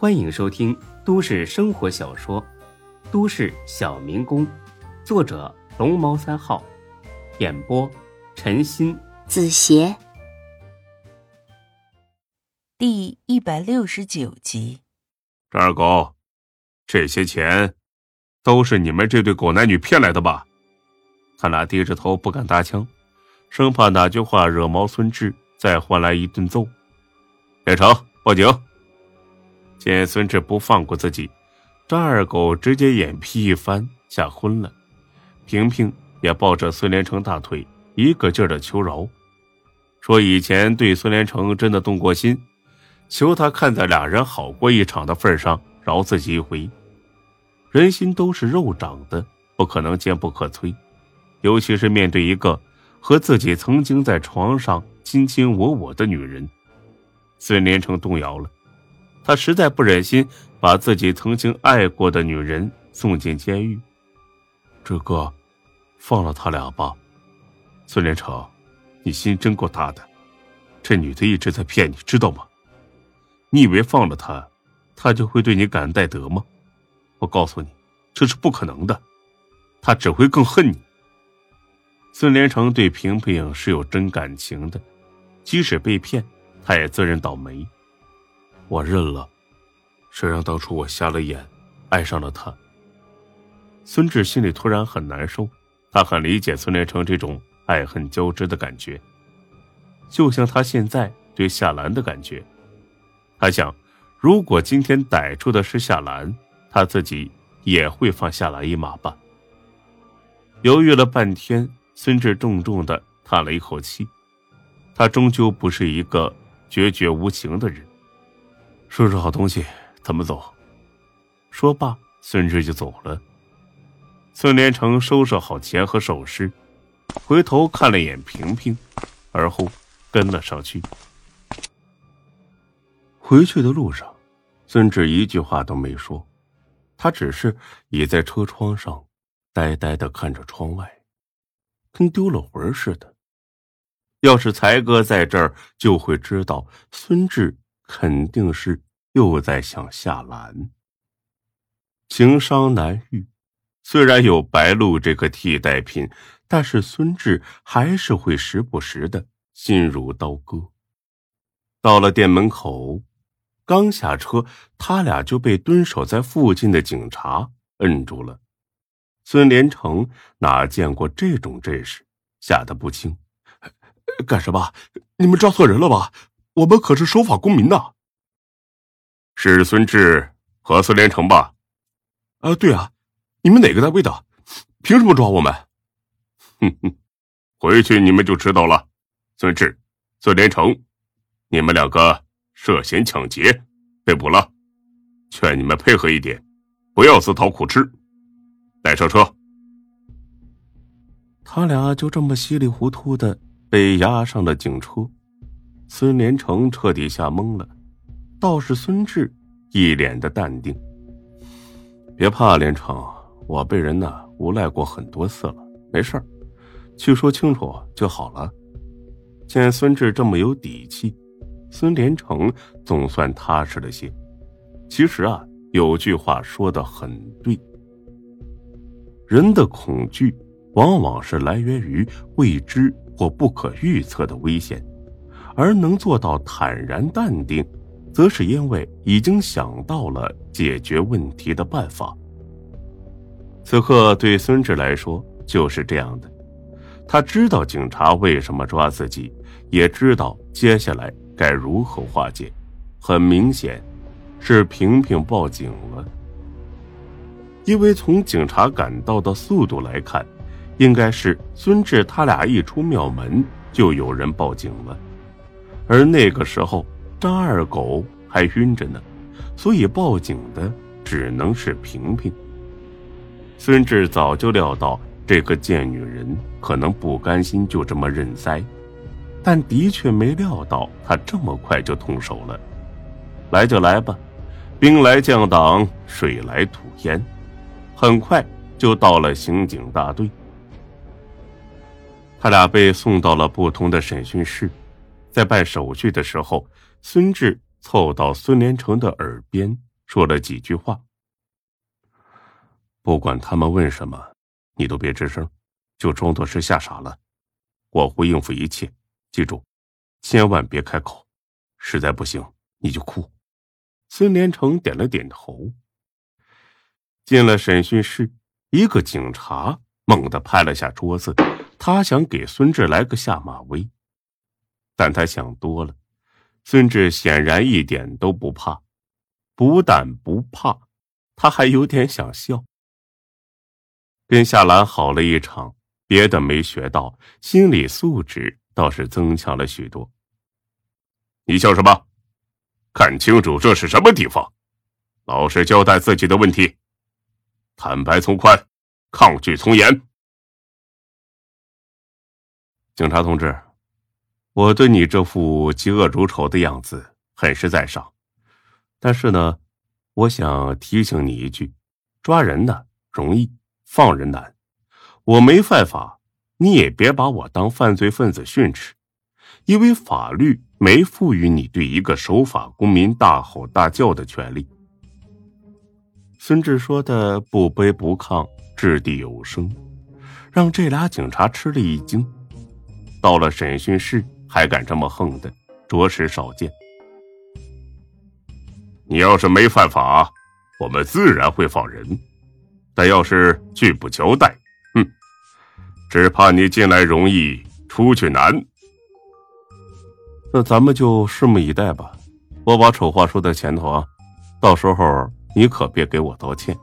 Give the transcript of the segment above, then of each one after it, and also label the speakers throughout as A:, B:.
A: 欢迎收听都市生活小说《都市小民工》，作者龙猫三号，演播陈鑫、
B: 子邪，
C: 第一百六十九集。
D: 张二狗，这些钱都是你们这对狗男女骗来的吧？他俩低着头不敢搭腔，生怕哪句话惹毛孙志，再换来一顿揍。连成，报警！见孙志不放过自己，张二狗直接眼皮一翻，吓昏了。萍萍也抱着孙连成大腿，一个劲儿的求饶，说以前对孙连成真的动过心，求他看在俩人好过一场的份上，饶自己一回。人心都是肉长的，不可能坚不可摧。尤其是面对一个和自己曾经在床上卿卿我我的女人，孙连成动摇了。他实在不忍心把自己曾经爱过的女人送进监狱。志哥，放了他俩吧。孙连成，你心真够大的。这女的一直在骗你，知道吗？你以为放了她，她就会对你感恩戴德吗？我告诉你，这是不可能的。她只会更恨你。孙连成对平平是有真感情的，即使被骗，他也自认倒霉。我认了，谁让当初我瞎了眼，爱上了他。孙志心里突然很难受，他很理解孙连成这种爱恨交织的感觉，就像他现在对夏兰的感觉。他想，如果今天逮住的是夏兰，他自己也会放夏兰一马吧。犹豫了半天。孙志重重的叹了一口气，他终究不是一个决绝无情的人。收拾好东西，咱们走。说罢，孙志就走了。孙连成收拾好钱和首饰，回头看了眼萍萍，而后跟了上去。回去的路上，孙志一句话都没说，他只是倚在车窗上，呆呆的看着窗外。跟丢了魂似的。要是才哥在这儿，就会知道孙志肯定是又在想夏兰。情伤难愈，虽然有白露这个替代品，但是孙志还是会时不时的心如刀割。到了店门口，刚下车，他俩就被蹲守在附近的警察摁住了。孙连成哪见过这种阵势，吓得不轻。
E: 干什么？你们抓错人了吧？我们可是守法公民呐。
D: 是孙志和孙连成吧？
E: 啊，对啊。你们哪个单位的？凭什么抓我们？
D: 哼哼，回去你们就知道了。孙志、孙连成，你们两个涉嫌抢劫，被捕了。劝你们配合一点，不要自讨苦吃。带上车，
A: 他俩就这么稀里糊涂的被押上了警车。孙连成彻底吓懵了，倒是孙志一脸的淡定。
D: 别怕，连成，我被人呢无赖过很多次了，没事儿，去说清楚就好了。
A: 见孙志这么有底气，孙连成总算踏实了些。其实啊，有句话说的很对。人的恐惧，往往是来源于未知或不可预测的危险，而能做到坦然淡定，则是因为已经想到了解决问题的办法。此刻对孙志来说就是这样的，他知道警察为什么抓自己，也知道接下来该如何化解。很明显，是萍萍报警了。因为从警察赶到的速度来看，应该是孙志他俩一出庙门就有人报警了，而那个时候张二狗还晕着呢，所以报警的只能是萍萍。孙志早就料到这个贱女人可能不甘心就这么认栽，但的确没料到她这么快就动手了。来就来吧，兵来将挡，水来土掩。很快就到了刑警大队，他俩被送到了不同的审讯室。在办手续的时候，孙志凑到孙连成的耳边
D: 说了几句话。不管他们问什么，你都别吱声，就装作是吓傻了。我会应付一切，记住，千万别开口。实在不行，你就哭。孙连成点了点头。进了审讯室，一个警察猛地拍了下桌子，他想给孙志来个下马威，但他想多了。孙志显然一点都不怕，不但不怕，他还有点想笑。跟夏兰好了一场，别的没学到，心理素质倒是增强了许多。
F: 你笑什么？看清楚这是什么地方，老实交代自己的问题，坦白从宽，抗拒从严。
D: 警察同志，我对你这副嫉恶如仇的样子很是赞赏，但是呢，我想提醒你一句：抓人呢容易。放人难，我没犯法，你也别把我当犯罪分子训斥，因为法律没赋予你对一个守法公民大吼大叫的权利。孙志说的不卑不亢，掷地有声，让这俩警察吃了一惊。到了审讯室还敢这么横的，着实少见。
F: 你要是没犯法，我们自然会放人。但要是拒不交代，哼，只怕你进来容易，出去难。
D: 那咱们就拭目以待吧。我把丑话说在前头啊，到时候你可别给我道歉，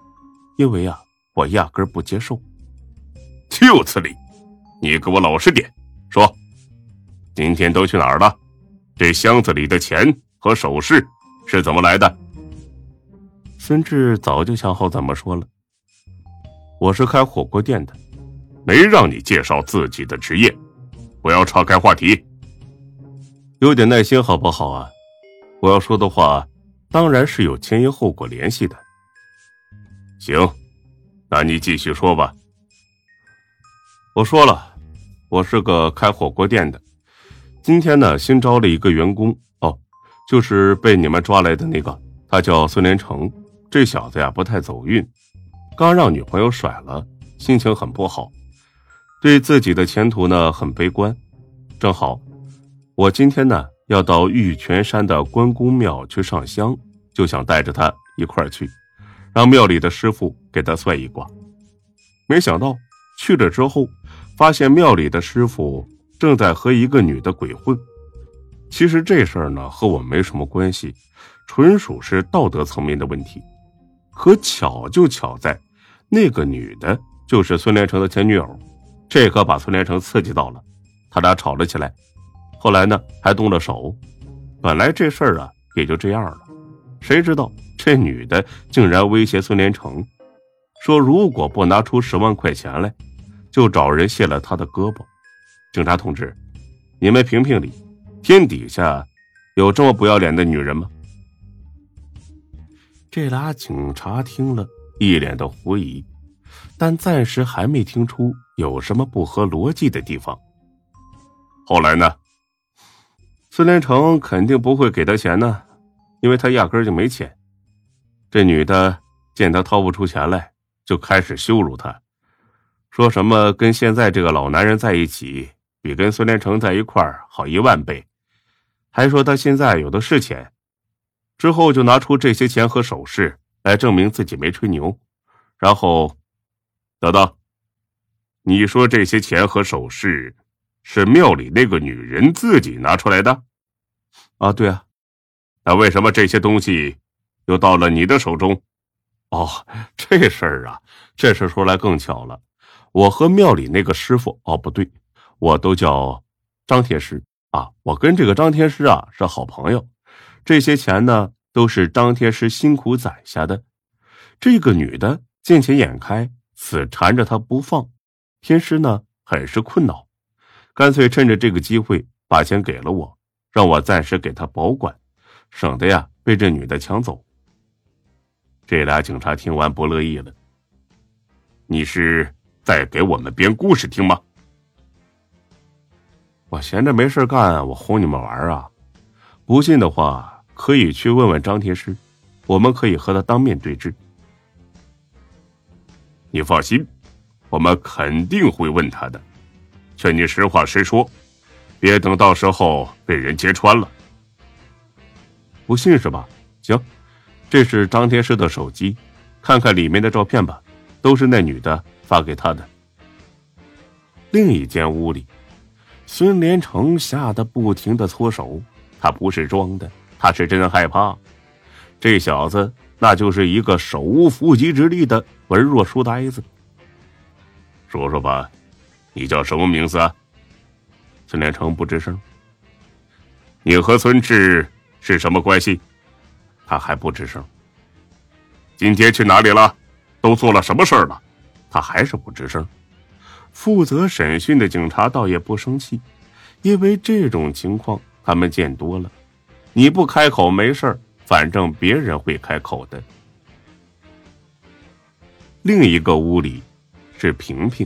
D: 因为啊，我压根不接受。
F: 就此理，你给我老实点，说，今天都去哪儿了？这箱子里的钱和首饰是怎么来的？
D: 孙志早就想好怎么说了。我是开火锅店的，
F: 没让你介绍自己的职业，不要岔开话题。
D: 有点耐心好不好啊？我要说的话，当然是有前因后果联系的。
F: 行，那你继续说吧。
D: 我说了，我是个开火锅店的，今天呢新招了一个员工哦，就是被你们抓来的那个，他叫孙连成。这小子呀不太走运。刚让女朋友甩了，心情很不好，对自己的前途呢很悲观。正好，我今天呢要到玉泉山的关公庙去上香，就想带着他一块儿去，让庙里的师傅给他算一卦。没想到去了之后，发现庙里的师傅正在和一个女的鬼混。其实这事儿呢和我没什么关系，纯属是道德层面的问题。可巧就巧在。那个女的就是孙连成的前女友，这可把孙连成刺激到了，他俩吵了起来，后来呢还动了手。本来这事儿啊也就这样了，谁知道这女的竟然威胁孙连成，说如果不拿出十万块钱来，就找人卸了他的胳膊。警察同志，你们评评理，天底下有这么不要脸的女人吗？这俩警察听了。一脸的狐疑，但暂时还没听出有什么不合逻辑的地方。
F: 后来呢？
D: 孙连成肯定不会给他钱呢，因为他压根就没钱。这女的见他掏不出钱来，就开始羞辱他，说什么跟现在这个老男人在一起比跟孙连成在一块儿好一万倍，还说他现在有的是钱。之后就拿出这些钱和首饰。来证明自己没吹牛，然后，
F: 等等，你说这些钱和首饰是庙里那个女人自己拿出来的？
D: 啊，对啊，
F: 那为什么这些东西又到了你的手中？
D: 哦，这事儿啊，这事说来更巧了，我和庙里那个师傅，哦，不对，我都叫张天师啊，我跟这个张天师啊是好朋友，这些钱呢。都是张天师辛苦攒下的，这个女的见钱眼开，死缠着他不放。天师呢，很是困恼，干脆趁着这个机会把钱给了我，让我暂时给他保管，省得呀被这女的抢走。这俩警察听完不乐意了：“
F: 你是在给我们编故事听吗？”
D: 我闲着没事干，我哄你们玩啊！不信的话。可以去问问张天师，我们可以和他当面对质。
F: 你放心，我们肯定会问他的。劝你实话实说，别等到时候被人揭穿了。
D: 不信是吧？行，这是张天师的手机，看看里面的照片吧，都是那女的发给他的。另一间屋里，孙连成吓得不停的搓手，他不是装的，他是真害怕。这小子那就是一个手无缚鸡之力的文弱书呆子。
F: 说说吧。你叫什么名字？
D: 啊孙连成不吱声。
F: 你和孙志是什么关系？
D: 他还不吱声。
F: 今天去哪里了？都做了什么事儿了？
D: 他还是不吱声。负责审讯的警察倒也不生气，因为这种情况他们见多了。你不开口没事，反正别人会开口的。另一个屋里是萍萍。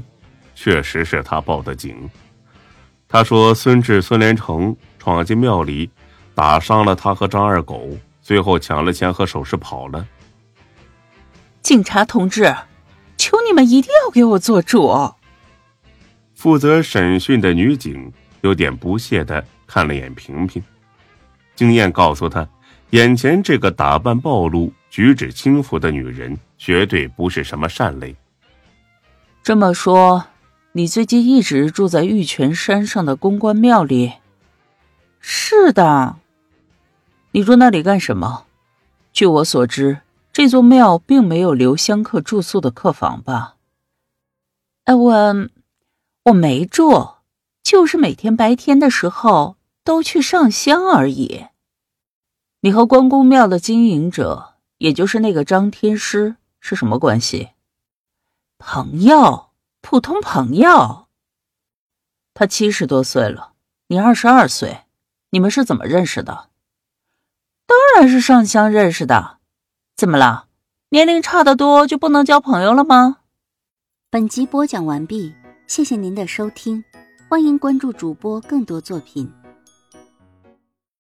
D: 确实是他报的警。他说：“孙志、孙连成闯进庙里，打伤了他和张二狗，最后抢了钱和首饰跑了。”
C: 警察同志，求你们一定要给我做主。
D: 负责审讯的女警有点不屑的看了眼平平，经验告诉她，眼前这个打扮暴露、举止轻浮的女人绝对不是什么善类。
C: 这么说。你最近一直住在玉泉山上的公关庙里？是的。你住那里干什么？据我所知，这座庙并没有留香客住宿的客房吧？哎，我我没住，就是每天白天的时候都去上香而已。你和关公庙的经营者，也就是那个张天师，是什么关系？朋友。普通朋友，他七十多岁了，你二十二岁，你们是怎么认识的？当然是上香认识的。怎么了？年龄差得多就不能交朋友了吗？
B: 本集播讲完毕，谢谢您的收听，欢迎关注主播更多作品。